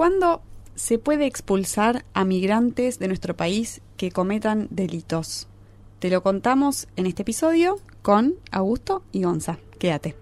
¿Cuándo se puede expulsar a migrantes de nuestro país que cometan delitos? Te lo contamos en este episodio con Augusto y Gonza. Quédate.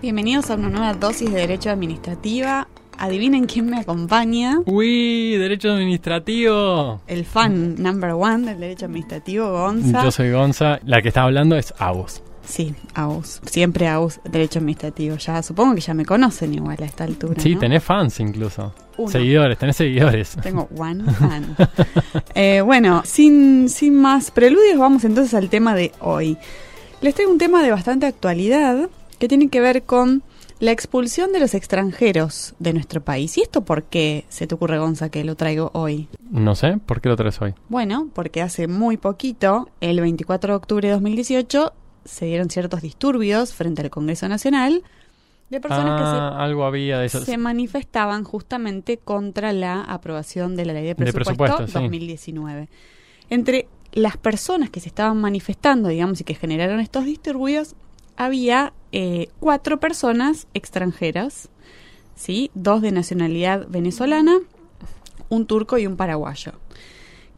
Bienvenidos a una nueva dosis de Derecho Administrativa. Adivinen quién me acompaña. Uy, Derecho Administrativo. El fan number one del Derecho Administrativo, Gonza. Yo soy Gonza. La que está hablando es Agus. Sí, AUS. Siempre AUS, Derecho Administrativo. Ya supongo que ya me conocen igual a esta altura. Sí, ¿no? tenés fans incluso. Uno. Seguidores, tenés seguidores. Tengo one fan. Eh, bueno, sin, sin más preludios, vamos entonces al tema de hoy. Les traigo un tema de bastante actualidad que tiene que ver con la expulsión de los extranjeros de nuestro país. ¿Y esto por qué se te ocurre, Gonza, que lo traigo hoy? No sé, ¿por qué lo traes hoy? Bueno, porque hace muy poquito, el 24 de octubre de 2018, se dieron ciertos disturbios frente al Congreso Nacional de personas ah, algo había de que se, se manifestaban justamente contra la aprobación de la ley de De presupuesto, presupuesto, sí. 2019. Entre las personas que se estaban manifestando, digamos, y que generaron estos disturbios, había eh, cuatro personas extranjeras, ¿sí? Dos de nacionalidad venezolana, un turco y un paraguayo.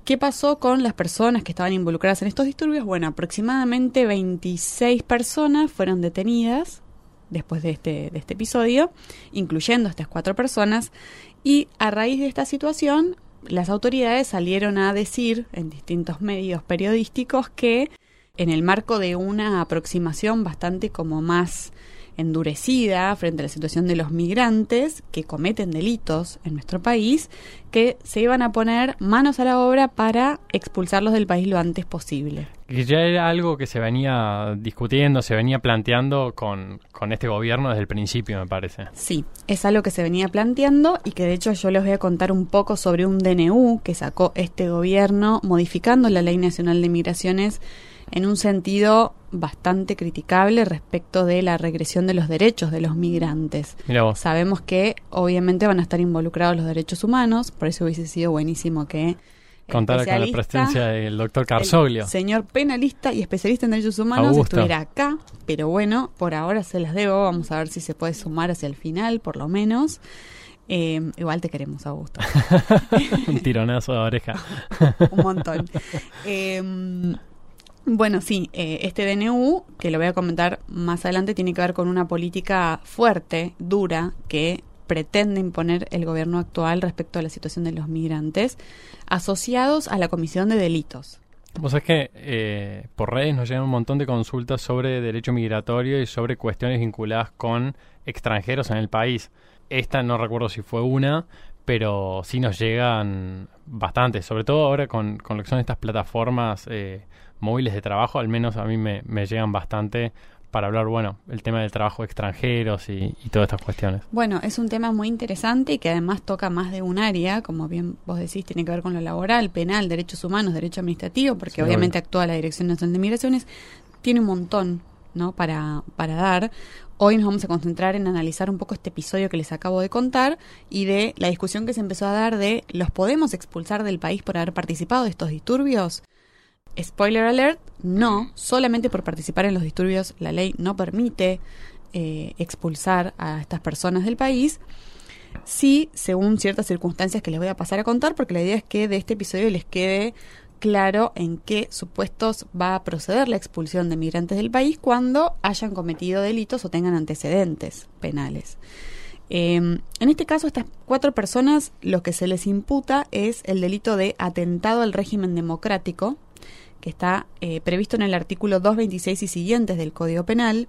¿Qué pasó con las personas que estaban involucradas en estos disturbios? Bueno, aproximadamente 26 personas fueron detenidas después de este, de este episodio, incluyendo estas cuatro personas, y a raíz de esta situación, las autoridades salieron a decir en distintos medios periodísticos que en el marco de una aproximación bastante como más endurecida frente a la situación de los migrantes que cometen delitos en nuestro país, que se iban a poner manos a la obra para expulsarlos del país lo antes posible. Que ya era algo que se venía discutiendo, se venía planteando con, con este gobierno desde el principio, me parece. Sí, es algo que se venía planteando y que de hecho yo les voy a contar un poco sobre un DNU que sacó este gobierno modificando la Ley Nacional de Migraciones en un sentido bastante criticable respecto de la regresión de los derechos de los migrantes. Mira vos. Sabemos que obviamente van a estar involucrados los derechos humanos, por eso hubiese sido buenísimo que el Contara con la presencia del doctor Carsoglio. el señor penalista y especialista en derechos humanos Augusto. estuviera acá, pero bueno, por ahora se las debo, vamos a ver si se puede sumar hacia el final, por lo menos. Eh, igual te queremos, Augusto. Un tironazo de oreja. un montón. Eh, bueno, sí, eh, este DNU, que lo voy a comentar más adelante, tiene que ver con una política fuerte, dura, que pretende imponer el gobierno actual respecto a la situación de los migrantes, asociados a la comisión de delitos. Vos sabés que eh, por redes nos llegan un montón de consultas sobre derecho migratorio y sobre cuestiones vinculadas con extranjeros en el país. Esta no recuerdo si fue una, pero sí nos llegan bastantes, sobre todo ahora con, con lo que son estas plataformas eh, móviles de trabajo, al menos a mí me, me llegan bastante para hablar, bueno, el tema del trabajo de extranjeros y, y todas estas cuestiones. Bueno, es un tema muy interesante y que además toca más de un área, como bien vos decís, tiene que ver con lo laboral, penal, derechos humanos, derecho administrativo, porque Sí, obviamente obvio. actúa la Dirección Nacional de Migraciones, tiene un montón, ¿no? Para, para dar. Hoy nos vamos a concentrar en analizar un poco este episodio que les acabo de contar y de la discusión que se empezó a dar de ¿los podemos expulsar del país por haber participado de estos disturbios? Spoiler alert, no, solamente por participar en los disturbios la ley no permite eh, expulsar a estas personas del país. Sí, según ciertas circunstancias que les voy a pasar a contar, porque la idea es que de este episodio les quede claro en qué supuestos va a proceder la expulsión de migrantes del país cuando hayan cometido delitos o tengan antecedentes penales. Eh, en este caso, estas cuatro personas lo que se les imputa es el delito de atentado al régimen democrático, está eh, previsto en el artículo 226 y siguientes del Código Penal.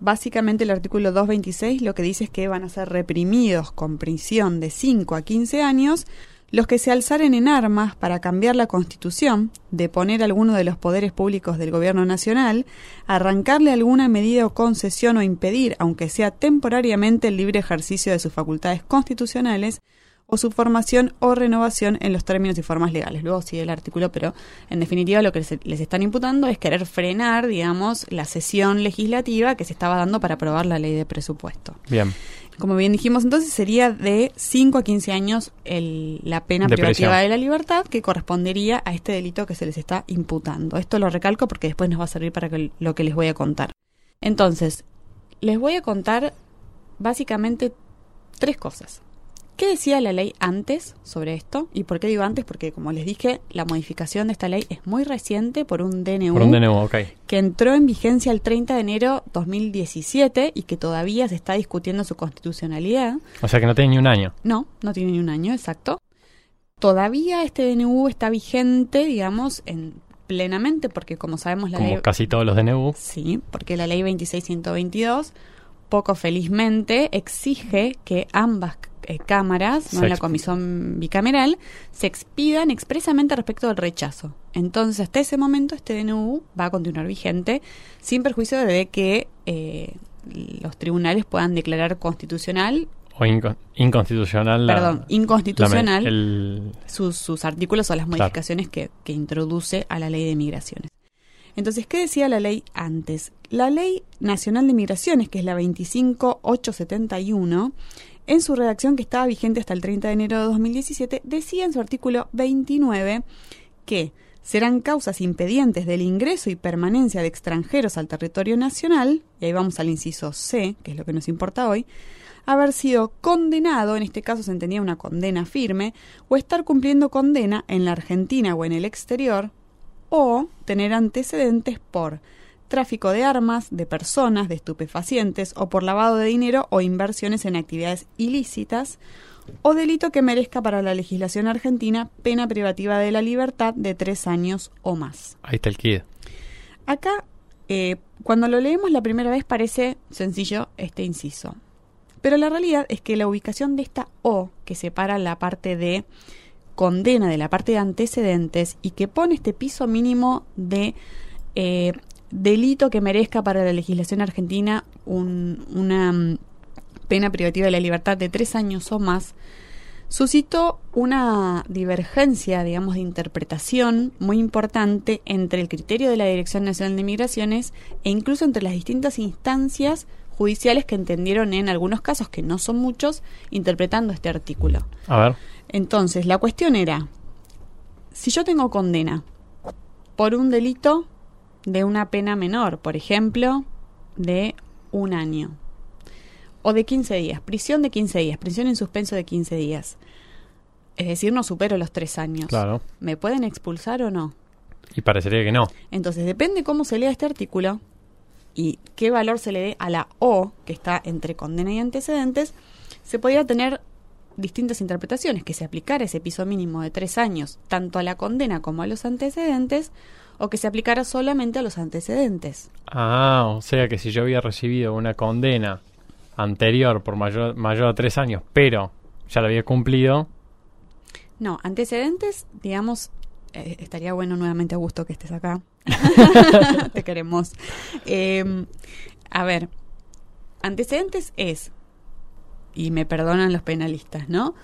Básicamente el artículo 226 lo que dice es que van a ser reprimidos con prisión de 5 a 15 años los que se alzaren en armas para cambiar la constitución, deponer alguno de los poderes públicos del gobierno nacional, arrancarle alguna medida o concesión o impedir, aunque sea temporariamente, el libre ejercicio de sus facultades constitucionales, o su formación o renovación en los términos y formas legales. Luego sigue el artículo, pero en definitiva lo que les, les están imputando es querer frenar, digamos, la sesión legislativa que se estaba dando para aprobar la ley de presupuesto. Bien. Como bien dijimos entonces, sería de 5 a 15 años el, la pena privativa de la libertad que correspondería a este delito que se les está imputando. Esto lo recalco porque después nos va a servir para que- lo que les voy a contar. Entonces, les voy a contar básicamente tres cosas. ¿Qué decía la ley antes sobre esto? ¿Y por qué digo antes? Porque, como les dije, la modificación de esta ley es muy reciente por un DNU Por un DNU, ok. que entró en vigencia el 30 de enero 2017 y que todavía se está discutiendo su constitucionalidad. O sea que no tiene ni un año. No, no tiene ni un año, exacto. Todavía este DNU está vigente, digamos, en plenamente, porque como sabemos la Como ley... casi todos los DNU. Sí, porque la ley 26122, poco felizmente, exige que ambas eh, cámaras, no en la comisión bicameral, se expidan expresamente respecto del rechazo. Entonces, hasta ese momento, este DNU va a continuar vigente, sin perjuicio de que eh, los tribunales puedan declarar constitucional, O inco- inconstitucional. la- perdón, inconstitucional la me- el- sus, sus artículos o las Claro. modificaciones que, que introduce a la ley de migraciones. Entonces, ¿qué decía la ley antes? La ley nacional de migraciones, que es la 25871, en su redacción que estaba vigente hasta el 30 de enero de 2017, decía en su artículo 29 que serán causas impedientes del ingreso y permanencia de extranjeros al territorio nacional, y ahí vamos al inciso C, que es lo que nos importa hoy, haber sido condenado, en este caso se entendía una condena firme, o estar cumpliendo condena en la Argentina o en el exterior, o tener antecedentes por tráfico de armas, de personas, de estupefacientes, o por lavado de dinero o inversiones en actividades ilícitas, o delito que merezca para la legislación argentina pena privativa de la libertad de tres años o más. Ahí está el kid. Acá, eh, cuando lo leemos la primera vez parece sencillo este inciso. Pero la realidad es que la ubicación de esta O, que separa la parte de condena de la parte de antecedentes y que pone este piso mínimo de eh, delito que merezca para la legislación argentina un- una mm, pena privativa de la libertad de tres años o más, suscitó una divergencia, digamos, de interpretación muy importante entre el criterio de la Dirección Nacional de Migraciones e incluso entre las distintas instancias judiciales que entendieron en algunos casos, que no son muchos, interpretando este artículo. A ver. Entonces, la cuestión era, si yo tengo condena por un delito de una pena menor, por ejemplo, de un año, o de 15 días, prisión de 15 días, prisión en suspenso de 15 días, es decir, no supero los tres años, Claro. ¿me pueden expulsar o no? Y parecería que no. Entonces, depende cómo se lea este artículo y qué valor se le dé a la O, que está entre condena y antecedentes, se podría tener distintas interpretaciones, que se aplicara ese piso mínimo de tres años tanto a la condena como a los antecedentes, o que se aplicara solamente a los antecedentes. Ah, o sea que si yo había recibido una condena anterior por mayor, mayor a tres años, pero ya la había cumplido, No, antecedentes, digamos, eh, estaría bueno nuevamente a gusto que estés acá. Te queremos. Eh, a ver, antecedentes es, y me perdonan los penalistas, ¿no?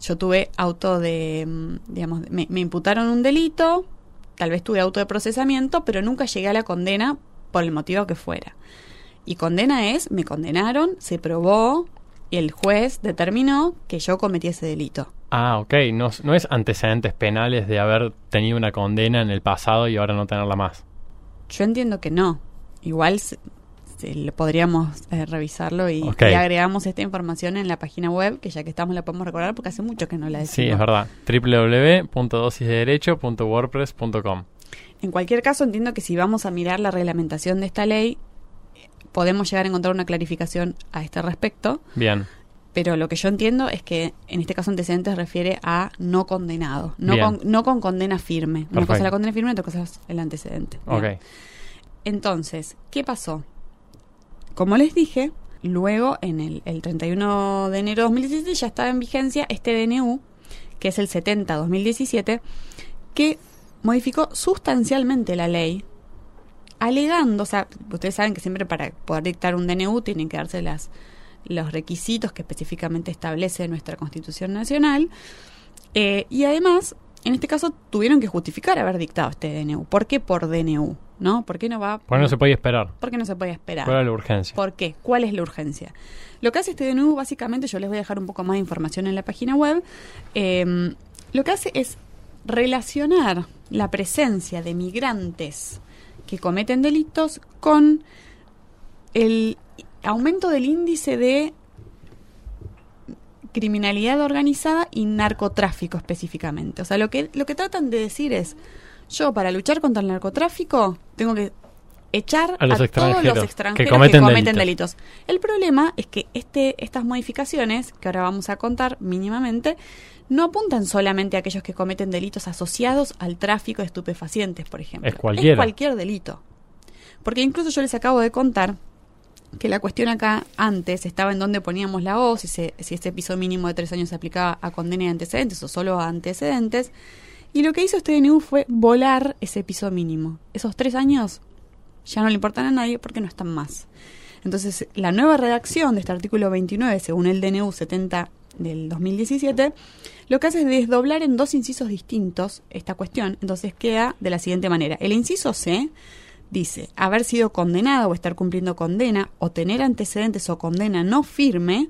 Yo tuve auto de, mm, digamos, me, me imputaron un delito, tal vez tuve auto de procesamiento, pero nunca llegué a la condena por el motivo que fuera. Y condena es, me condenaron, se probó, y el juez determinó que yo cometí ese delito. ah, ok, no, no es antecedentes penales de haber tenido una condena en el pasado y ahora no tenerla más. Yo entiendo que no. Igual lo podríamos eh, revisarlo y, y agregamos esta información en la página web, que ya que estamos la podemos recordar porque hace mucho que no la decimos. Sí, es verdad. www.dosisdederecho.wordpress.com En cualquier caso, entiendo que si vamos a mirar la reglamentación de esta ley, podemos llegar a encontrar una clarificación a este respecto. Bien, Pero lo que yo entiendo es que en este caso antecedentes refiere a no condenado, no, con, no con condena firme. Una cosa es la condena firme, otra cosa es el antecedente. Bien. ok. Entonces, ¿qué pasó? Como les dije, luego en el, el 31 de enero de 2017 ya estaba en vigencia este DNU, que es el 70-2017, que modificó sustancialmente la ley, alegando, o sea, ustedes saben que siempre para poder dictar un DNU tienen que darse las los requisitos que específicamente establece nuestra Constitución Nacional. Eh, y además, en este caso, tuvieron que justificar haber dictado este DNU. ¿Por qué por DNU? ¿No? ¿Por qué no va? Porque no se puede esperar. ¿Por qué no se puede esperar? ¿Cuál es la urgencia? ¿Por qué? ¿Cuál es la urgencia? Lo que hace este DNU, básicamente, yo les voy a dejar un poco más de información en la página web. eh, lo que hace es relacionar la presencia de migrantes que cometen delitos con el aumento del índice de criminalidad organizada y narcotráfico específicamente. O sea, lo que, lo que tratan de decir es, yo para luchar contra el narcotráfico tengo que echar A los todos extranjeros los que extranjeros cometen cometen delitos. delitos. El problema es que este, estas modificaciones, que ahora vamos a contar mínimamente, no apuntan solamente a aquellos que cometen delitos asociados al tráfico de estupefacientes, por ejemplo. Es cualquiera. cualquier delito. Porque incluso yo les acabo de contar que la cuestión acá antes estaba en dónde poníamos la O, si, se, si ese piso mínimo de tres años se aplicaba a condena y antecedentes o solo a antecedentes. Y lo que hizo este DNU fue volar ese piso mínimo. Esos tres años ya no le importan a nadie porque no están más. Entonces, la nueva redacción de este artículo 29, según el DNU 70 del 2017, lo que hace es desdoblar en dos incisos distintos esta cuestión. Entonces queda de la siguiente manera. El inciso C dice haber sido condenado o estar cumpliendo condena o tener antecedentes o condena no firme,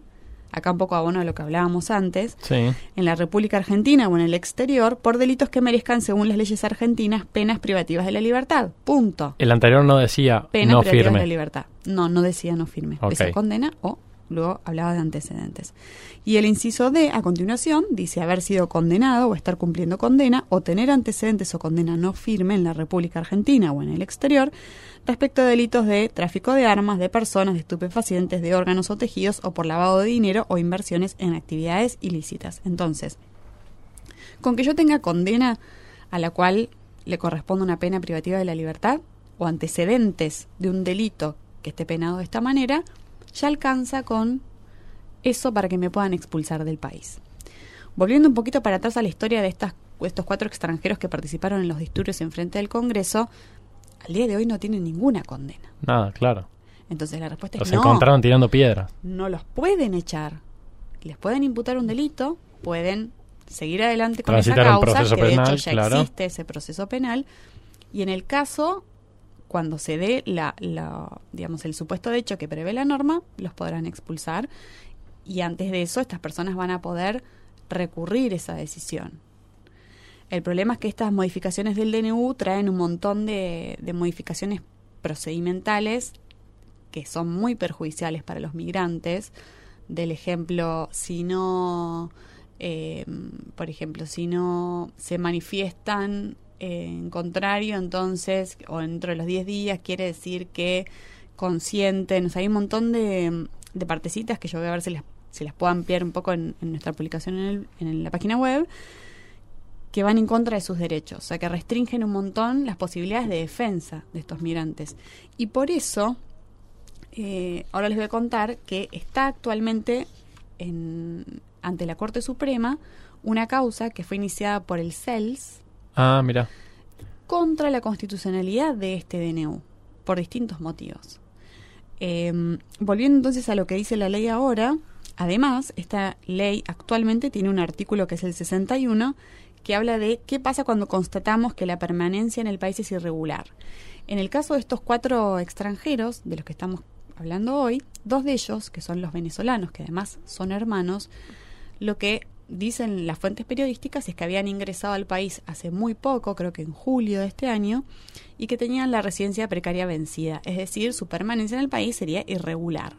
acá un poco abono de lo que hablábamos antes, Sí. en la República Argentina o en el exterior por delitos que merezcan, según las leyes argentinas, penas privativas de la libertad. Punto. El anterior no decía Penas no privativas de la libertad. No, no decía no firme. Ok. Decía condena o luego hablaba de antecedentes. Y el inciso D, a continuación, dice haber sido condenado o estar cumpliendo condena o tener antecedentes o condena no firme en la República Argentina o en el exterior respecto a delitos de tráfico de armas, de personas, de estupefacientes, de órganos o tejidos o por lavado de dinero o inversiones en actividades ilícitas. Entonces, con que yo tenga condena a la cual le corresponde una pena privativa de la libertad o antecedentes de un delito que esté penado de esta manera, ya alcanza con eso para que me puedan expulsar del país. Volviendo un poquito para atrás a la historia de estas, estos cuatro extranjeros que participaron en los disturbios en frente del Congreso, al día de hoy no tienen ninguna condena. Nada, claro. Entonces la respuesta Los es no encontraron tirando piedras. no los pueden echar. Les pueden imputar un delito, pueden seguir adelante con esa un causa, proceso que de penal, hecho ya claro. existe ese proceso penal. Y en el caso, cuando se dé la, digamos, el supuesto de hecho que prevé la norma, los podrán expulsar. Y antes de eso, estas personas van a poder recurrir esa decisión. El problema es que estas modificaciones del DNU traen un montón de, modificaciones procedimentales que son muy perjudiciales para los migrantes. Del ejemplo, si no, eh, por ejemplo, si no se manifiestan en contrario, entonces, o dentro de los 10 días, quiere decir que consienten. O sea, hay un montón de, de partecitas que yo voy a ver si las, si las puedo ampliar un poco en, en nuestra publicación en, el- en la página web que van en contra de sus derechos, o sea, que restringen un montón las posibilidades de defensa de estos migrantes. Y por eso, eh, ahora les voy a contar que está actualmente en, ante la Corte Suprema una causa que fue iniciada por el CELS Ah, mira. contra la constitucionalidad de este DNU, por distintos motivos. Eh, volviendo entonces a lo que dice la ley ahora, además, esta ley actualmente tiene un artículo que es el 61, que habla de qué pasa cuando constatamos que la permanencia en el país es irregular. En el caso de estos cuatro extranjeros, de los que estamos hablando hoy, dos de ellos, que son los venezolanos, que además son hermanos, lo que dicen las fuentes periodísticas es que habían ingresado al país hace muy poco, creo que en julio de este año, y que tenían la residencia precaria vencida, es decir, su permanencia en el país sería irregular.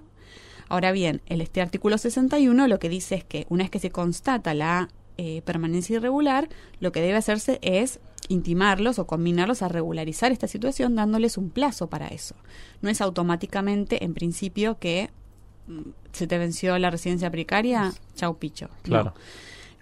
Ahora bien, el este artículo 61 lo que dice es que una vez que se constata la eh, permanencia irregular, lo que debe hacerse es intimarlos o combinarlos a regularizar esta situación dándoles un plazo para eso. No es automáticamente, en principio, que se te venció la residencia precaria, chau picho. No. Claro.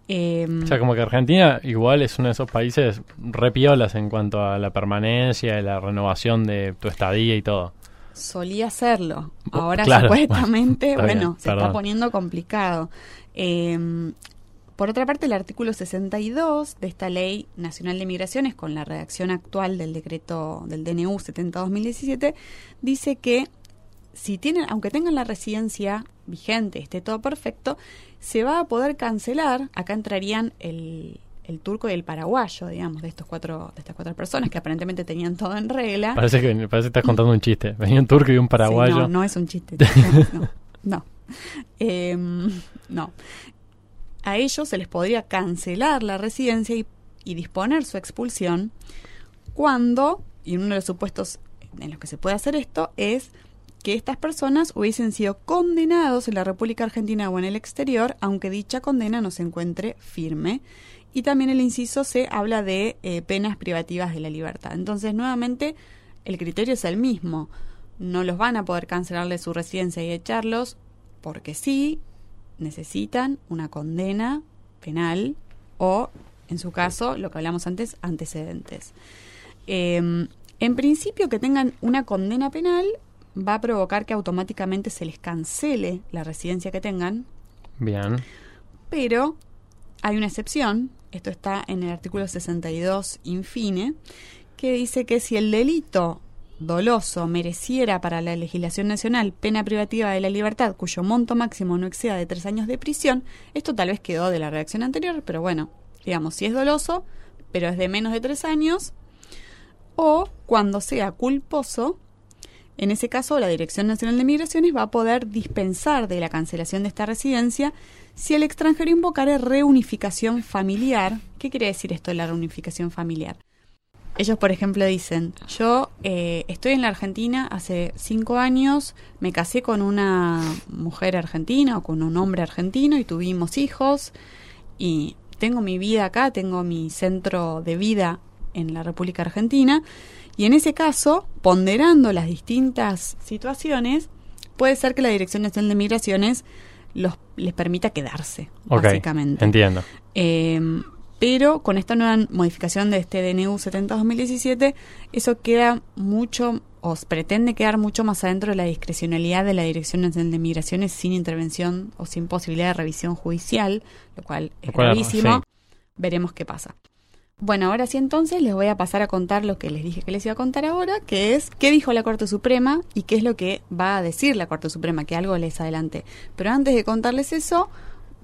Em, O sea, como que Argentina igual es uno de esos países repiolas en cuanto a la permanencia y la renovación de tu estadía y todo. solía hacerlo. Bu- Ahora claro, supuestamente, bueno, está bueno, bien, se perdón. está poniendo complicado. Eh, por otra parte, el artículo 62 de esta Ley Nacional de Migraciones, con la redacción actual del decreto del DNU 70-2017, dice que si tienen, aunque tengan la residencia vigente, esté todo perfecto, se va a poder cancelar. Acá entrarían el, el turco y el paraguayo, digamos, de estos cuatro, de estas cuatro personas que aparentemente tenían todo en regla. Parece que, parece que estás contando un chiste. Venía un turco y un paraguayo. Sí, no, no es un chiste. No, no. Em, no. A ellos se les podría cancelar la residencia y, y disponer su expulsión cuando, y uno de los supuestos en los que se puede hacer esto es que estas personas hubiesen sido condenados en la República Argentina o en el exterior, aunque dicha condena no se encuentre firme. Y también el inciso C habla de eh, penas privativas de la libertad. Entonces, nuevamente, el criterio es el mismo. No los van a poder cancelarle su residencia y echarlos porque sí necesitan una condena penal o, en su caso, lo que hablamos antes, antecedentes. Em, en principio, que tengan una condena penal va a provocar que automáticamente se les cancele la residencia que tengan. Bien. Pero hay una excepción, esto está en el artículo 62 infine, que dice que si el delito doloso mereciera para la legislación nacional pena privativa de la libertad cuyo monto máximo no exceda de tres años de prisión, esto tal vez quedó de la redacción anterior, pero bueno, digamos, si es doloso, pero es de menos de tres años, o cuando sea culposo, en ese caso la Dirección Nacional de Migraciones va a poder dispensar de la cancelación de esta residencia si el extranjero invocara reunificación familiar. ¿Qué quiere decir esto de la reunificación familiar? Ellos, por ejemplo, dicen, yo eh, estoy en la Argentina hace cinco años, me casé con una mujer argentina o con un hombre argentino y tuvimos hijos y tengo mi vida acá, tengo mi centro de vida en la República Argentina y en ese caso, ponderando las distintas situaciones, puede ser que la Dirección Nacional de Migraciones los, les permita quedarse, básicamente. Entiendo. Eh, pero con esta nueva modificación de este DNU 70-2017, eso queda mucho, o pretende quedar mucho más adentro de la discrecionalidad de la Dirección Nacional de Migraciones sin intervención o sin posibilidad de revisión judicial, lo cual es gravísimo. Veremos qué pasa. Bueno, ahora sí entonces les voy a pasar a contar lo que les dije que les iba a contar ahora, que es qué dijo la Corte Suprema y qué es lo que va a decir la Corte Suprema, que algo les adelante. Pero antes de contarles eso,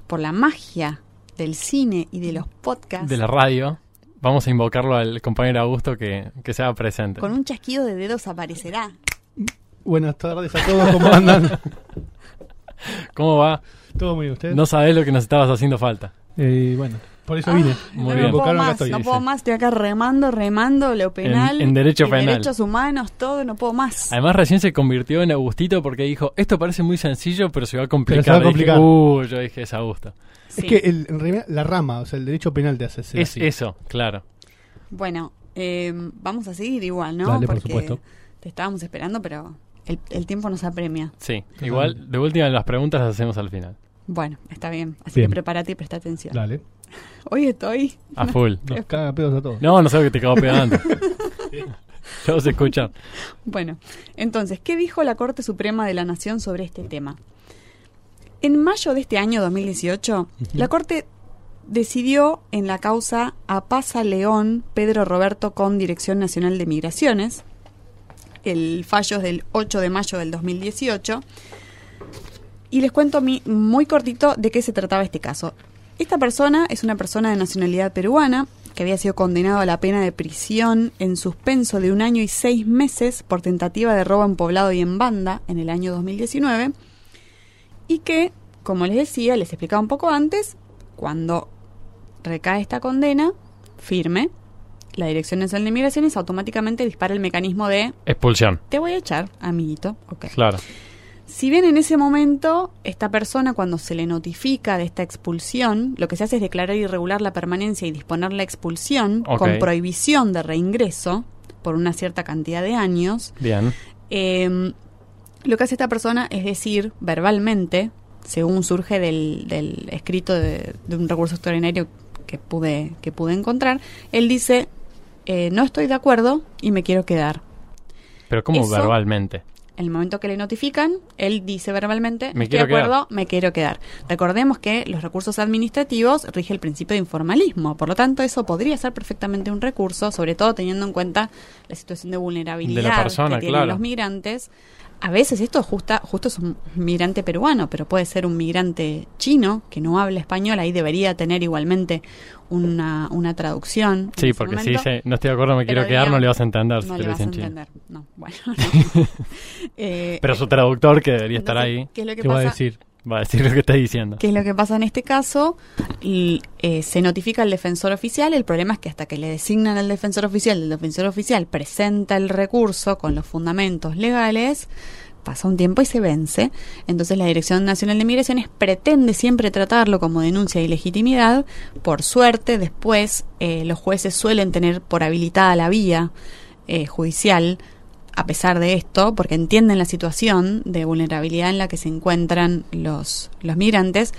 por la magia del cine y de los podcasts. De la radio. Vamos a invocarlo al compañero Augusto que, que sea presente. Con un chasquido de dedos aparecerá. Buenas tardes a todos, ¿cómo andan? ¿Cómo va? Todo muy bien, ¿ustedes? No sabés lo que nos estabas haciendo falta. Eh, bueno, por eso vine. Ah, muy bien. No puedo, más, estoy, no puedo más, estoy acá remando, remando lo penal. En, en derecho en penal. derechos humanos, todo, no puedo más. Además, recién se convirtió en Agustito porque dijo: Esto parece muy sencillo, pero se va a complicar. Se va a complicar. Dije, uh, yo dije: Es Augusto. Sí. Es que el, en realidad la rama, o sea, el derecho penal te hace ser Es así. eso, claro. Bueno, eh, vamos a seguir igual, ¿no? Dale, por Porque supuesto. te estábamos esperando, pero el, el tiempo nos apremia. Sí, igual, de última, las preguntas las hacemos al final. Bueno, está bien. Así Bien. que prepárate y presta atención. Dale. Hoy estoy. A full. Nos caga pedos a todos. No, no sé lo que te cago pegando. Ya escuchan. Bueno, entonces, ¿qué dijo la Corte Suprema de la Nación sobre este tema? En mayo de este año 2018, la Corte decidió en la causa Apaza León Pedro Roberto con Dirección Nacional de Migraciones. El fallo es del 8 de mayo del 2018. Y les cuento mi, muy cortito de qué se trataba este caso. Esta persona es una persona de nacionalidad peruana que había sido condenado a la pena de prisión en suspenso de un año y seis meses por tentativa de robo en poblado y en banda en el año 2019 y que, como les decía, les explicaba un poco antes, cuando recae esta condena firme, la Dirección Nacional de Migraciones automáticamente dispara el mecanismo de Expulsión. te voy a echar, amiguito. Ok. Claro. Si bien en ese momento esta persona cuando se le notifica de esta expulsión, lo que se hace es declarar irregular la permanencia y disponer la expulsión con prohibición de reingreso por una cierta cantidad de años, Bien. eh, lo que hace esta persona es decir verbalmente, según surge del, del escrito de, de un recurso extraordinario que pude, que pude encontrar, él dice, eh, no estoy de acuerdo y me quiero quedar. Pero Eso- verbalmente. En el momento que le notifican, él dice verbalmente, Me estoy de quedar". acuerdo, me quiero quedar. Recordemos que los recursos administrativos rige el principio de informalismo, por lo tanto eso podría ser perfectamente un recurso, sobre todo teniendo en cuenta la situación de vulnerabilidad De la persona, que tienen claro. los migrantes A veces esto justa, justo es un migrante peruano, pero puede ser un migrante chino que no habla español, ahí debería tener igualmente una, una traducción. Sí, porque si dice no estoy de acuerdo, me quiero quedar, no le vas a entender si No te le vas a dicen chino. entender. No, bueno, no. Eh, Pero su traductor, que debería estar ahí, ¿Qué es lo que ¿Qué va a pasa? decir? Va a decir lo que está diciendo. ¿Qué es lo que pasa en este caso? Eh, se notifica al defensor oficial. El problema es que hasta que le designan al defensor oficial, el defensor oficial presenta el recurso con los fundamentos legales, pasa un tiempo y se vence. Entonces la Dirección Nacional de Migraciones pretende siempre tratarlo como denuncia de ilegitimidad. Por suerte, después eh, los jueces suelen tener por habilitada la vía eh, judicial a pesar de esto, porque entienden la situación de vulnerabilidad en la que se encuentran los, los migrantes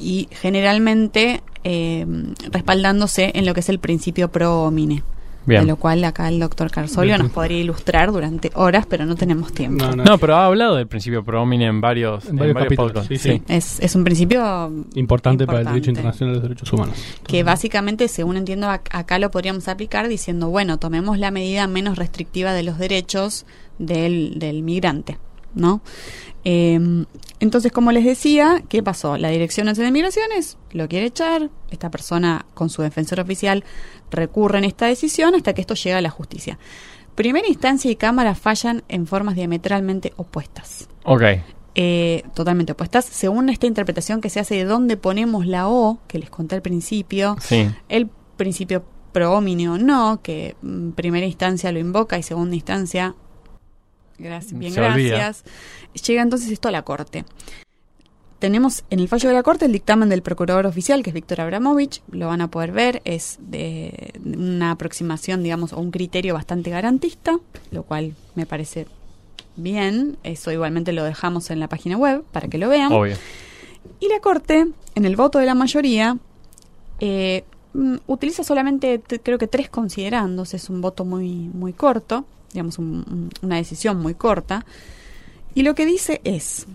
y generalmente eh, respaldándose en lo que es el principio pro homine. Bien. De lo cual acá el doctor Carsolio nos podría ilustrar durante horas, pero no tenemos tiempo. No, no. No, pero ha hablado del principio pro homine en varios, En varios capítulos, podcasts. sí, sí. Es, es un principio Importante, para el derecho Importante. internacional de los derechos humanos. que básicamente, según entiendo, ac- acá lo podríamos aplicar diciendo, bueno, tomemos la medida menos restrictiva de los derechos del, del migrante, ¿no? Eh, entonces, como les decía, ¿qué pasó? La Dirección Nacional de Migraciones lo quiere echar, esta persona con su defensor oficial recurre en esta decisión hasta que esto llega a la justicia. Primera instancia y Cámara fallan en formas diametralmente opuestas Ok. eh, totalmente opuestas. Según esta interpretación que se hace de dónde ponemos la O, que les conté al principio, Sí. el principio pro o no, que en primera instancia lo invoca y segunda instancia, gracias, bien Se olvida. gracias, llega entonces esto a la Corte. Tenemos en el fallo de la Corte el dictamen del procurador oficial, que es Víctor Abramovich, lo van a poder ver, es de una aproximación, digamos, o un criterio bastante garantista, lo cual me parece bien, eso igualmente lo dejamos en la página web para que lo vean. Obvio. Y la Corte, en el voto de la mayoría, eh, mm, utiliza solamente, creo que tres considerandos, es un voto muy, muy corto, digamos, un- un- una decisión muy corta. Y lo que dice es,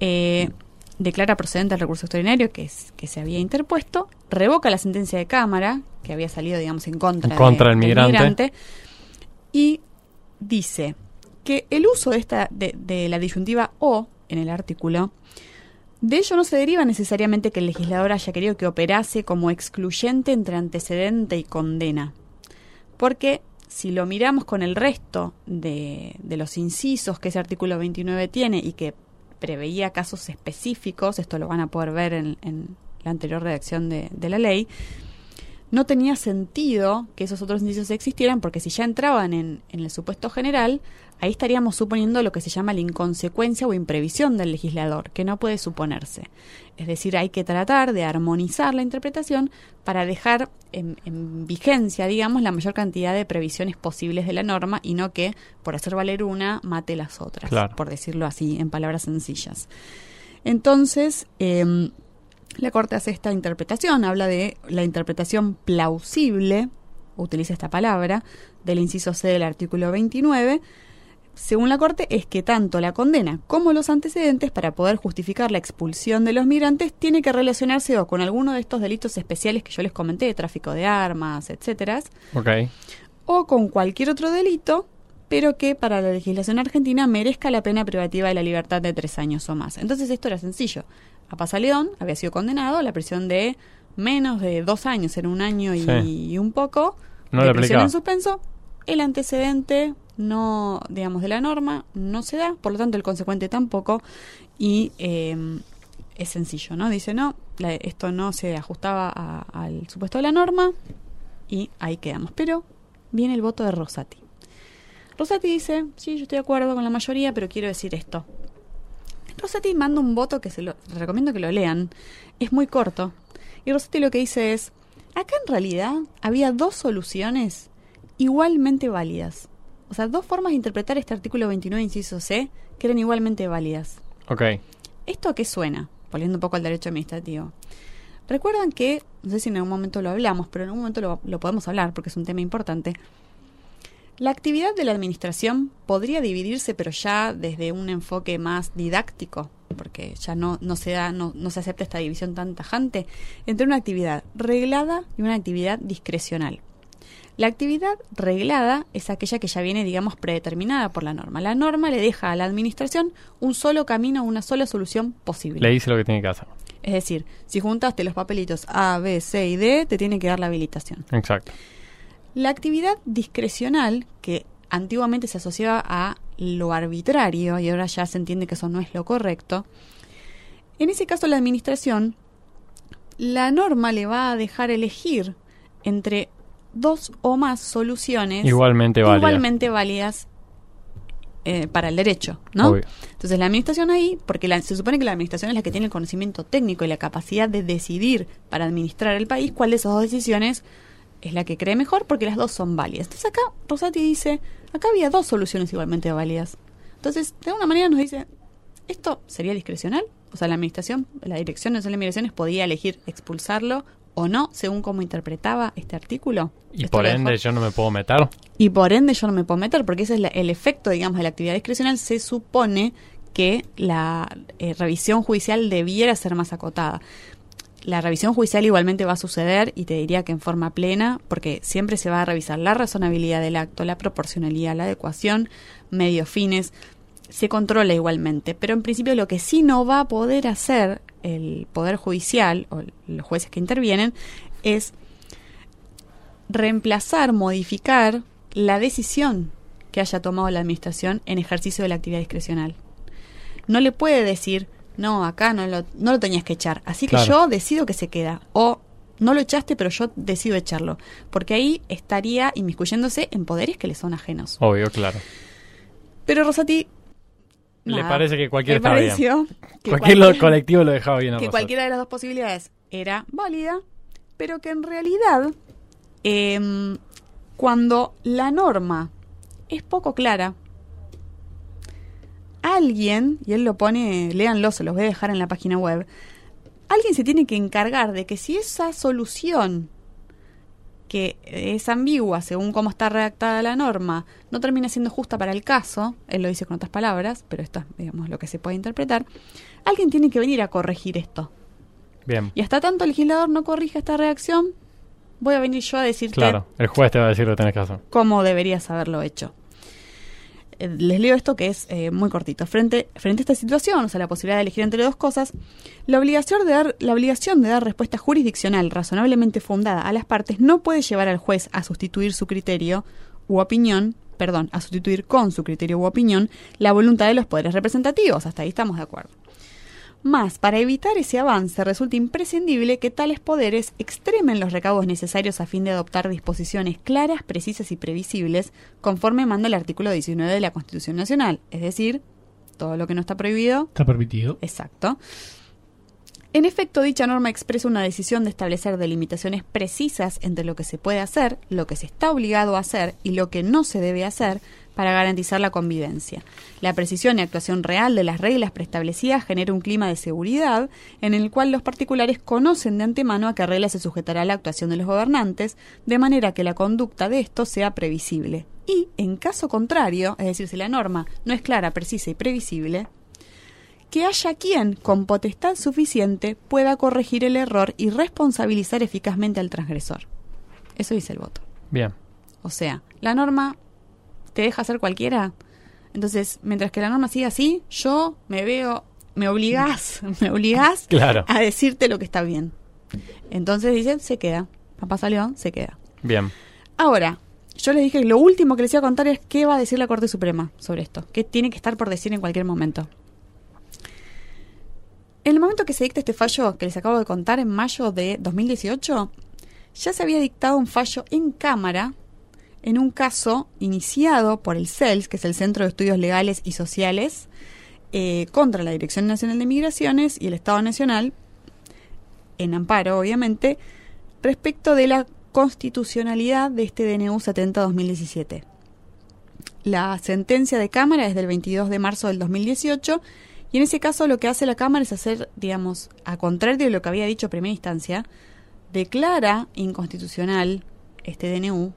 eh, declara procedente el recurso extraordinario que, es, que se había interpuesto, revoca la sentencia de Cámara, que había salido, digamos, en contra, En contra de- del migrante. y dice que el uso de, esta, de, de la disyuntiva o en el artículo de ello no se deriva necesariamente que el legislador haya querido que operase como excluyente entre antecedente y condena. Porque si lo miramos con el resto de, de los incisos que ese artículo 29 tiene y que preveía casos específicos, esto lo van a poder ver en, en la anterior redacción de, de la ley, no tenía sentido que esos otros indicios existieran porque si ya entraban en, en el supuesto general, ahí estaríamos suponiendo lo que se llama la inconsecuencia o imprevisión del legislador, que no puede suponerse. Es decir, hay que tratar de armonizar la interpretación para dejar en, en vigencia, digamos, la mayor cantidad de previsiones posibles de la norma y no que, por hacer valer una, mate las otras, Claro. por decirlo así, en palabras sencillas. Entonces, em, la Corte hace esta interpretación, habla de la interpretación plausible, utiliza esta palabra, del inciso C del artículo 29. Según la Corte, es que tanto la condena como los antecedentes para poder justificar la expulsión de los migrantes tiene que relacionarse o con alguno de estos delitos especiales que yo les comenté, tráfico de armas, etcétera, o con cualquier otro delito, pero que para la legislación argentina merezca la pena privativa de la libertad de tres años o más. Entonces esto era sencillo. A León había sido condenado a la prisión de menos de dos años, era un año y, Sí. y un poco, No de le prisión en suspenso. El antecedente no, digamos, de la norma no se da, por lo tanto el consecuente tampoco, y eh, es sencillo, ¿no? Dice, no, la- esto no se ajustaba a- al supuesto de la norma, y ahí quedamos. Pero viene el voto de Rosati. Rosati dice, sí, yo estoy de acuerdo con la mayoría, pero quiero decir esto. Rosati manda un voto que se lo recomiendo que lo lean. Es muy corto. Y Rosati lo que dice es, acá en realidad había dos soluciones igualmente válidas. O sea, dos formas de interpretar este artículo 29, inciso C, que eran igualmente válidas. Ok. ¿Esto a qué suena? Volviendo un poco al derecho administrativo. Recuerdan que, no sé si en algún momento lo hablamos, pero en algún momento lo, lo podemos hablar porque es un tema importante. La actividad de la administración podría dividirse, pero ya desde un enfoque más didáctico, porque ya no, no se da, no, no se acepta esta división tan tajante, entre una actividad reglada y una actividad discrecional. La actividad reglada es aquella que ya viene, digamos, predeterminada por la norma. La norma le deja a la administración un solo camino, una sola solución posible. Le dice lo que tiene que hacer. Es decir, si juntaste los papelitos A, B, C y D, te tiene que dar la habilitación. Exacto. La actividad discrecional, que antiguamente se asociaba a lo arbitrario y ahora ya se entiende que eso no es lo correcto, en ese caso la administración, la norma le va a dejar elegir entre dos o más soluciones Igualmente válidas. igualmente válidas eh, para el derecho, ¿no? Obvio. Entonces la administración ahí, porque la- se supone que la administración es la que tiene el conocimiento técnico y la capacidad de decidir para administrar el país cuál de esas dos decisiones es la que cree mejor, porque las dos son válidas. Entonces acá Rosati dice, acá había dos soluciones igualmente válidas. Entonces, de alguna manera nos dice, ¿esto sería discrecional? O sea, la administración, la Dirección Nacional de Migraciones podía elegir expulsarlo o no, según cómo interpretaba este artículo. Y Esto por dejó- ende yo no me puedo meter. y por ende yo no me puedo meter, porque ese es la- el efecto, digamos, de la actividad discrecional. Se supone que la eh, revisión judicial debiera ser más acotada. La revisión judicial igualmente va a suceder y te diría que en forma plena, porque siempre se va a revisar la razonabilidad del acto, la proporcionalidad, la adecuación, medios fines, se controla igualmente. Pero en principio lo que sí no va a poder hacer el Poder Judicial o los jueces que intervienen es reemplazar, modificar la decisión que haya tomado la administración en ejercicio de la actividad discrecional. No le puede decir, no, acá no lo, no lo tenías que echar, así que yo decido que se queda. O no lo echaste, pero yo decido echarlo. Porque ahí estaría inmiscuyéndose en poderes que le son ajenos. Obvio, claro. Pero Rosati... Le nada, parece que cualquier está bien. que Cualquier colectivo lo dejaba bien a que Rosati. cualquiera de las dos posibilidades era válida, pero que en realidad, em, cuando la norma es poco clara, alguien, y él lo pone, léanlo, se los voy a dejar en la página web, alguien se tiene que encargar de que si esa solución que es ambigua según cómo está redactada la norma, no termina siendo justa para el caso, él lo dice con otras palabras, pero esto es digamos, lo que se puede interpretar, alguien tiene que venir a corregir esto. Bien. Y hasta tanto el legislador no corrija esta reacción, voy a venir yo a decirte Claro, el juez te va a decir lo que tenés que hacer. cómo deberías haberlo hecho. Eh, Les leo esto que es eh, muy cortito. Frente, a esta situación, o sea, la posibilidad de elegir entre dos cosas, la obligación, de dar, la obligación de dar respuesta jurisdiccional razonablemente fundada a las partes no puede llevar al juez a sustituir su criterio u opinión, perdón, a sustituir con su criterio u opinión la voluntad de los poderes representativos. Hasta ahí estamos de acuerdo. Más, para evitar ese avance, resulta imprescindible que tales poderes extremen los recaudos necesarios a fin de adoptar disposiciones claras, precisas y previsibles, conforme manda el artículo 19 de la Constitución Nacional. Es decir, todo lo que no está prohibido, Está permitido. exacto. En efecto, dicha norma expresa una decisión de establecer delimitaciones precisas entre lo que se puede hacer, lo que se está obligado a hacer y lo que no se debe hacer para garantizar la convivencia. La precisión y actuación real de las reglas preestablecidas genera un clima de seguridad en el cual los particulares conocen de antemano a qué regla se sujetará la actuación de los gobernantes, de manera que la conducta de estos sea previsible. Y, en caso contrario, es decir, si la norma no es clara, precisa y previsible, que haya quien, con potestad suficiente, pueda corregir el error y responsabilizar eficazmente al transgresor. Eso dice el voto. Bien. O sea, la norma te deja hacer cualquiera. Entonces, mientras que la norma siga así, yo me veo, me obligás, me obligás Claro. a decirte lo que está bien. Entonces dice, se queda. Papá salió, se queda. Bien. Ahora, yo les dije que lo último que les iba a contar es qué va a decir la Corte Suprema sobre esto. ¿Qué tiene que estar por decir en cualquier momento? En el momento que se dicta este fallo que les acabo de contar en mayo de 2018, ya se había dictado un fallo en Cámara en un caso iniciado por el CELS, que es el Centro de Estudios Legales y Sociales, eh, contra la Dirección Nacional de Migraciones y el Estado Nacional, en amparo obviamente, respecto de la constitucionalidad de este DNU 70-2017. La sentencia de Cámara es del 22 de marzo del 2018 y en ese caso lo que hace la Cámara es hacer, digamos, a contrario de lo que había dicho en primera instancia, declara inconstitucional este DNU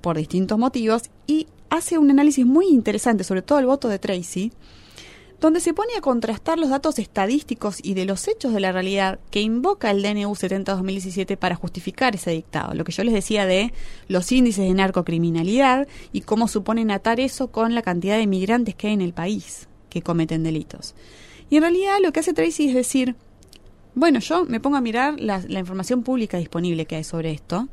por distintos motivos y hace un análisis muy interesante, sobre todo el voto de Tracy, donde se pone a contrastar los datos estadísticos y de los hechos de la realidad que invoca el DNU 70-2017 para justificar ese dictado. Lo que yo les decía de los índices de narcocriminalidad y cómo suponen atar eso con la cantidad de migrantes que hay en el país que cometen delitos. Y en realidad lo que hace Tracy es decir, bueno, yo me pongo a mirar la, la información pública disponible que hay sobre esto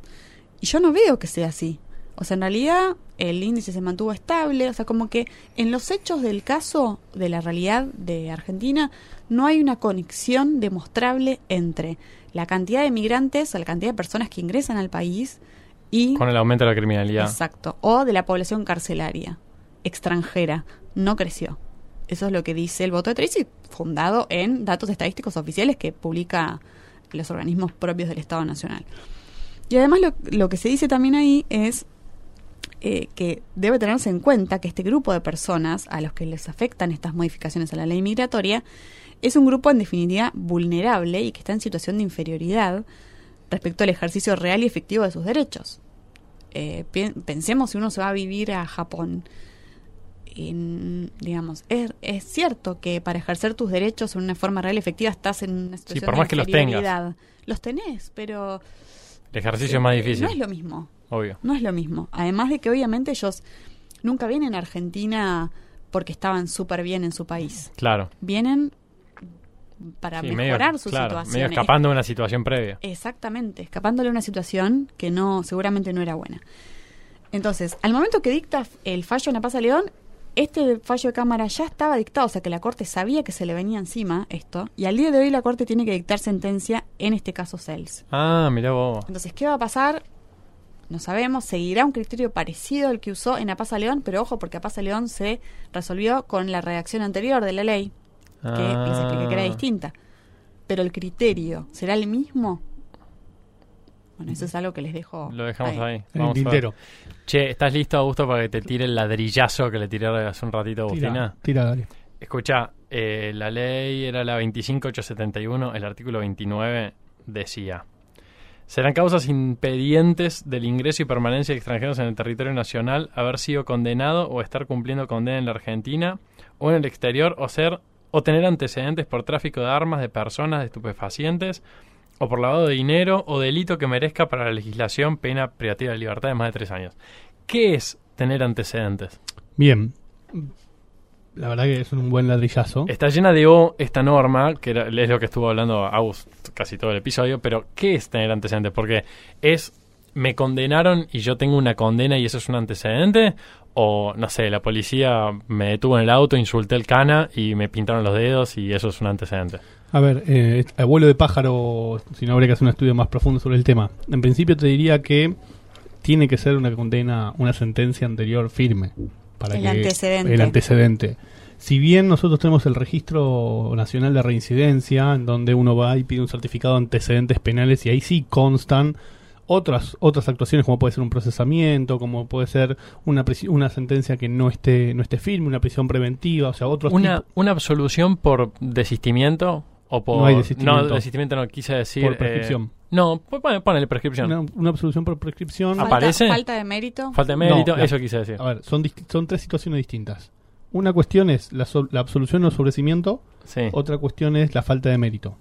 y yo no veo que sea así. O sea, en realidad el índice se mantuvo estable, o sea, como que en los hechos del caso de la realidad de Argentina no hay una conexión demostrable entre la cantidad de migrantes o la cantidad de personas que ingresan al país y... Con el aumento de la criminalidad. Exacto, o de la población carcelaria extranjera. No creció. Eso es lo que dice el voto de Tracy, fundado en datos estadísticos oficiales que publica los organismos propios del Estado Nacional. Y además lo, lo que se dice también ahí es eh, que debe tenerse en cuenta que este grupo de personas a los que les afectan estas modificaciones a la ley migratoria es un grupo en definitiva vulnerable y que está en situación de inferioridad respecto al ejercicio real y efectivo de sus derechos. Eh, pensemos si uno se va a vivir a Japón. En, digamos, es, es, cierto que para ejercer tus derechos en una forma real y efectiva estás en una situación sí, por más de que los tengas. Los tenés, pero... El ejercicio es más difícil. No es lo mismo. Obvio. No es lo mismo. Además de que obviamente ellos nunca vienen a Argentina porque estaban súper bien en su país. Claro. Vienen para Sí, mejorar medio, su claro, situación. medio escapando de una situación previa. Exactamente, escapándole a una situación que no, seguramente no era buena. Entonces, al momento que dicta el fallo en La Paz León, este fallo de Cámara ya estaba dictado, o sea que la Corte sabía que se le venía encima esto, y al día de hoy la Corte tiene que dictar sentencia en este caso CELS. Ah, mirá vos. Entonces, ¿qué va a pasar? No sabemos, seguirá un criterio parecido al que usó en Apaza León, pero ojo, porque Apaza León se resolvió con la redacción anterior de la ley, que les expliqué que era Ah. distinta. Pero el criterio, ¿será el mismo? Bueno, eso es algo que les dejo. Lo dejamos ahí. En el Vamos a ver. tintero. Che, ¿estás listo, Augusto, para que te tire el ladrillazo que le tiré hace un ratito a Agustina? Tira, tira, dale. Escucha, eh, la ley era la 25871, el artículo 29 decía, serán causas impedientes del ingreso y permanencia de extranjeros en el territorio nacional haber sido condenado o estar cumpliendo condena en la Argentina o en el exterior o ser o tener antecedentes por tráfico de armas, de personas, de estupefacientes o por lavado de dinero o delito que merezca para la legislación pena privativa de libertad de más de tres años. ¿Qué es tener antecedentes? Bien. La verdad que es un buen ladrillazo. Está llena de O esta norma, que era- es lo que estuvo hablando Agus casi todo el episodio, pero ¿qué es tener antecedentes? Porque es, me condenaron y yo tengo una condena y eso es un antecedente, o no sé, la policía me detuvo en el auto, insulté el cana y me pintaron los dedos y eso es un antecedente. A ver, eh, abuelo de pájaro, si no habría que hacer un estudio más profundo sobre el tema. En principio te diría que tiene que ser una condena, una sentencia anterior firme. Para El que, antecedente. El antecedente. Si bien nosotros tenemos el registro nacional de reincidencia, en donde uno va y pide un certificado de antecedentes penales y ahí sí constan otras otras actuaciones como puede ser un procesamiento, como puede ser una una sentencia que no esté no esté firme, una prisión preventiva, o sea, otros Una, tipos- una absolución por desistimiento o por... No hay desistimiento. No, desistimiento no quise decir... Por eh, prescripción. no, pon- ponele prescripción. una, una absolución por prescripción. Falta, ¿Aparece? falta de mérito. Falta de mérito, No, la- eso quise decir. A ver, son, son tres situaciones distintas. Una cuestión es la, so- la absolución o sobrecimiento, Sí. otra cuestión es la falta de mérito.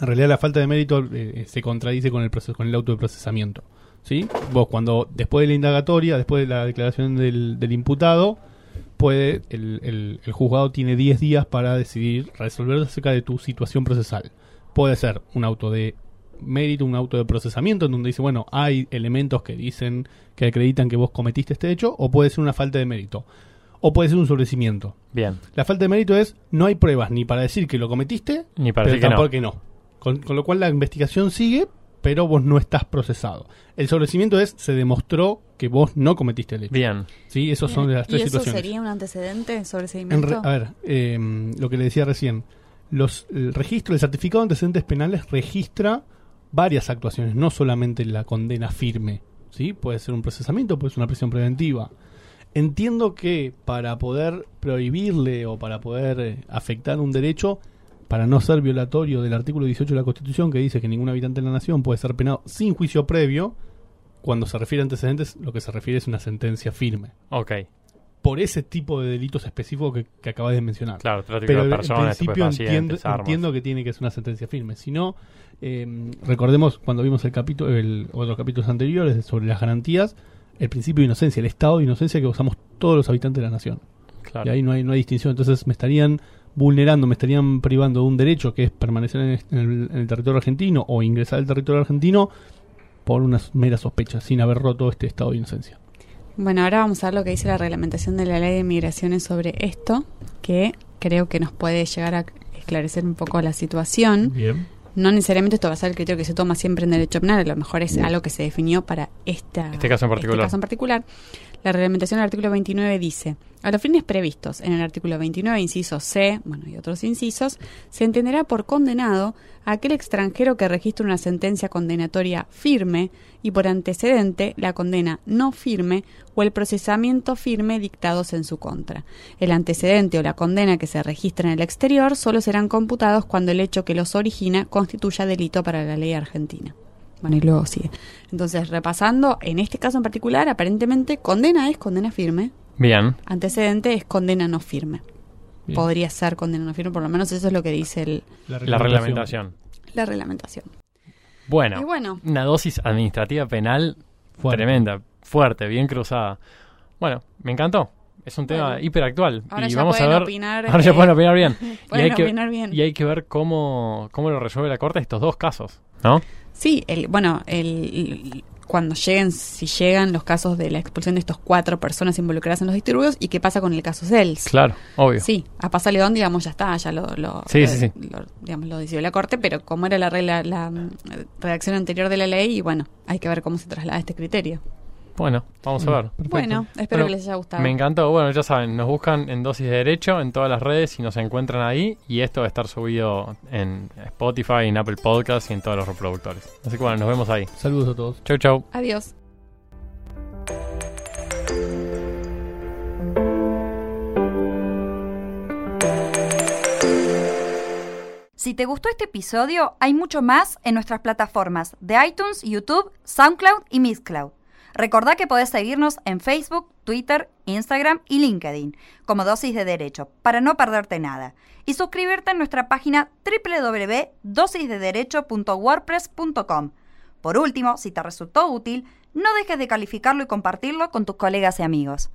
En realidad la falta de mérito eh, se contradice con el proceso, con el auto de procesamiento. ¿Sí? Vos cuando después de la indagatoria, después de la declaración del, del imputado, puede el, el- el juzgado tiene 10 días para decidir resolver acerca de tu situación procesal. Puede ser un auto de mérito, un auto de procesamiento en donde dice, bueno, hay elementos que dicen que acreditan que vos cometiste este hecho, o puede ser una falta de mérito. O puede ser un sobrecimiento. Bien. La falta de mérito es no hay pruebas ni para decir que lo cometiste, Ni para pero decir que no. que no. Con, con lo cual la investigación sigue, pero vos no estás procesado. El sobrecimiento es se demostró que vos no cometiste el hecho. Bien. ¿Sí? Esos son las ¿Y tres eso situaciones. sería un antecedente sobre En seguimiento? re- a ver, eh, lo que le decía recién. Los, el registro, el certificado de antecedentes penales registra varias actuaciones, no solamente la condena firme. ¿sí? Puede ser un procesamiento, puede ser una prisión preventiva. Entiendo que para poder prohibirle o para poder eh, afectar un derecho, para no ser violatorio del artículo 18 de la Constitución que dice que ningún habitante de la nación puede ser penado sin juicio previo, cuando se refiere a antecedentes, lo que se refiere es una sentencia firme. Ok. por ese tipo de delitos específicos que, que acabas de mencionar. Claro, Pero de en personas, principio entiendo, estupefacientes, armas. entiendo que tiene que ser una sentencia firme. Si no, eh, recordemos cuando vimos el capítulo, el, otros capítulos anteriores sobre las garantías, el principio de inocencia, el estado de inocencia que usamos todos los habitantes de la nación. Claro. Y ahí no hay, no hay distinción. Entonces me estarían vulnerando, me estarían privando de un derecho que es permanecer en el, en el- territorio argentino o ingresar al territorio argentino por una mera sospecha, sin haber roto este estado de inocencia. Bueno, ahora vamos a ver lo que dice la reglamentación de la ley de migraciones sobre esto, que creo que nos puede llegar a esclarecer un poco la situación. Bien. No necesariamente esto va a ser el criterio que se toma siempre en derecho penal, a lo mejor es algo que se definió para esta, Este caso en particular. caso en particular. La reglamentación del artículo 29 dice, a los fines previstos en el artículo 29, inciso C, bueno, y otros incisos, se entenderá por condenado a aquel extranjero que registre una sentencia condenatoria firme y por antecedente la condena no firme o el procesamiento firme dictados en su contra. El antecedente o la condena que se registra en el exterior solo serán computados cuando el hecho que los origina constituya delito para la ley argentina. Bueno, y luego sigue. Entonces, repasando, en este caso en particular, aparentemente condena es condena firme, Bien. antecedente es condena no firme. Bien. Podría ser condena no firme, por lo menos eso es lo que dice el- La reglamentación. la reglamentación. Bueno, Y bueno, una dosis administrativa penal Fuerte. tremenda, fuerte, bien cruzada. Bueno, me encantó. Es un tema Bueno. hiperactual. ahora y ya vamos a pueden ver. opinar. ahora ya eh, pueden opinar bien. y, hay que, bien. y hay que ver cómo, cómo lo resuelve la corte estos dos casos, ¿no? Sí, el, bueno, el, el- cuando lleguen, si llegan los casos de la expulsión de estos cuatro personas involucradas en los disturbios, ¿y qué pasa con el caso Cels? Claro, obvio. Sí, a Pasa León, digamos, ya está, ya lo, lo, Sí, lo- sí, sí. lo- digamos, lo decidió la Corte, pero como era la regla, la mm, redacción anterior de la ley, y bueno, hay que ver cómo se traslada este criterio. Bueno, vamos a ver. Perfecto. Bueno, espero Bueno, que les haya gustado. Me encantó. Bueno, ya saben, nos buscan en Dosis de Derecho en todas las redes y nos encuentran ahí. Y esto va a estar subido en Spotify, en Apple Podcasts y en todos los reproductores. Así que bueno, nos vemos ahí. Saludos a todos. Chau, chau. Adiós. Si te gustó este episodio, hay mucho más en nuestras plataformas de iTunes, YouTube, SoundCloud y Mixcloud. Recordá que podés seguirnos en Facebook, Twitter, Instagram y LinkedIn como Dosis de Derecho para no perderte nada. Y suscribirte en nuestra página www.dosisdederecho.wordpress.com. Por último, si te resultó útil, no dejes de calificarlo y compartirlo con tus colegas y amigos.